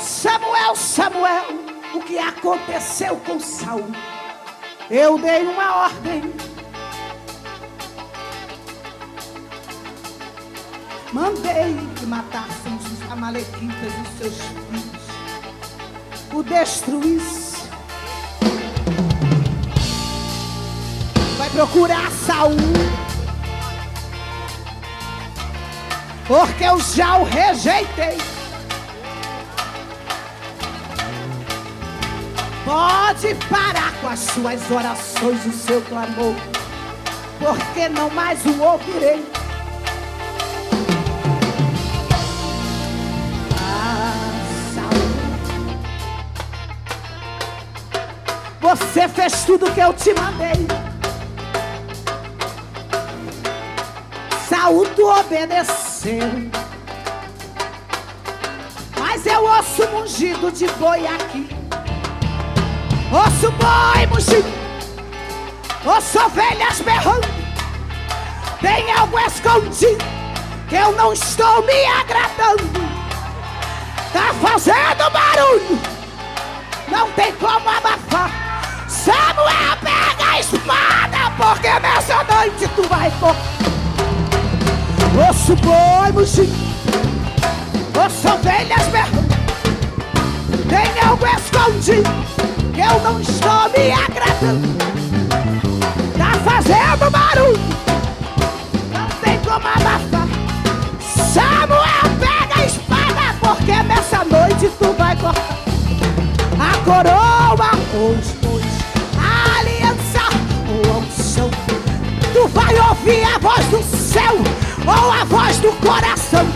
Samuel, Samuel, o que aconteceu com Saul? Eu dei uma ordem. Mandei que matassem os amalequitas e os seus filhos. O destruísse. Vai procurar Saul. Porque eu já o rejeitei. Pode parar com as suas orações, o seu clamor, porque não mais o ouvirei. Você fez tudo que eu te mandei. Saúl tu obedeceu. Mas eu ouço mugido de boi aqui. Ouço boi mugindo. Ouço ovelhas berrando. Tem algo escondido que eu não estou me agradando. Tá fazendo barulho. Não tem como abafar. Samuel, pega a espada, porque nessa noite tu vai correr. Ouço boi mugir, ouço ovelhas berrando. Tem algo escondido que eu não estou me agradando. Tá fazendo barulho, não tem como abafar. Samuel, pega a espada, porque nessa noite tu vai cortar a coroa os vai ouvir a voz do céu ou a voz do coração.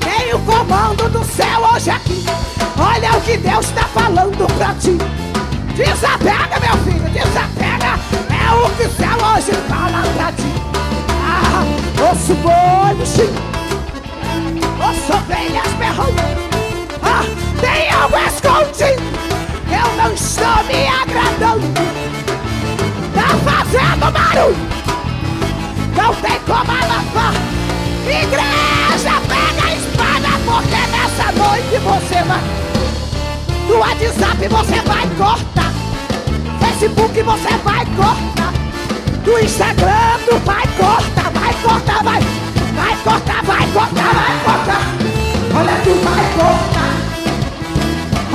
Tem o comando do céu hoje aqui. Olha o que Deus está falando pra ti. Desapega, meu filho, desapega. É o que o céu hoje fala pra ti. Ah, ouço boi chão. Ouço ovelhas berrando. Ah, tem algo escondido. Eu não estou me agradando. Tá fazendo barulho não tem como abafar. Igreja, pega a espada, porque nessa noite você vai. WhatsApp você vai cortar. Facebook você vai cortar. Do Instagram tu vai cortar, vai cortar, vai. Vai cortar, vai cortar, vai cortar. Olha, tu vai cortar.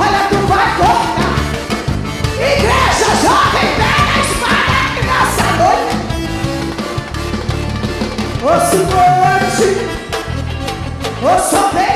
Olha, tu vai cortar. Igreja jovem, pega a espada nessa noite. Noite, ouço ovelhas terras.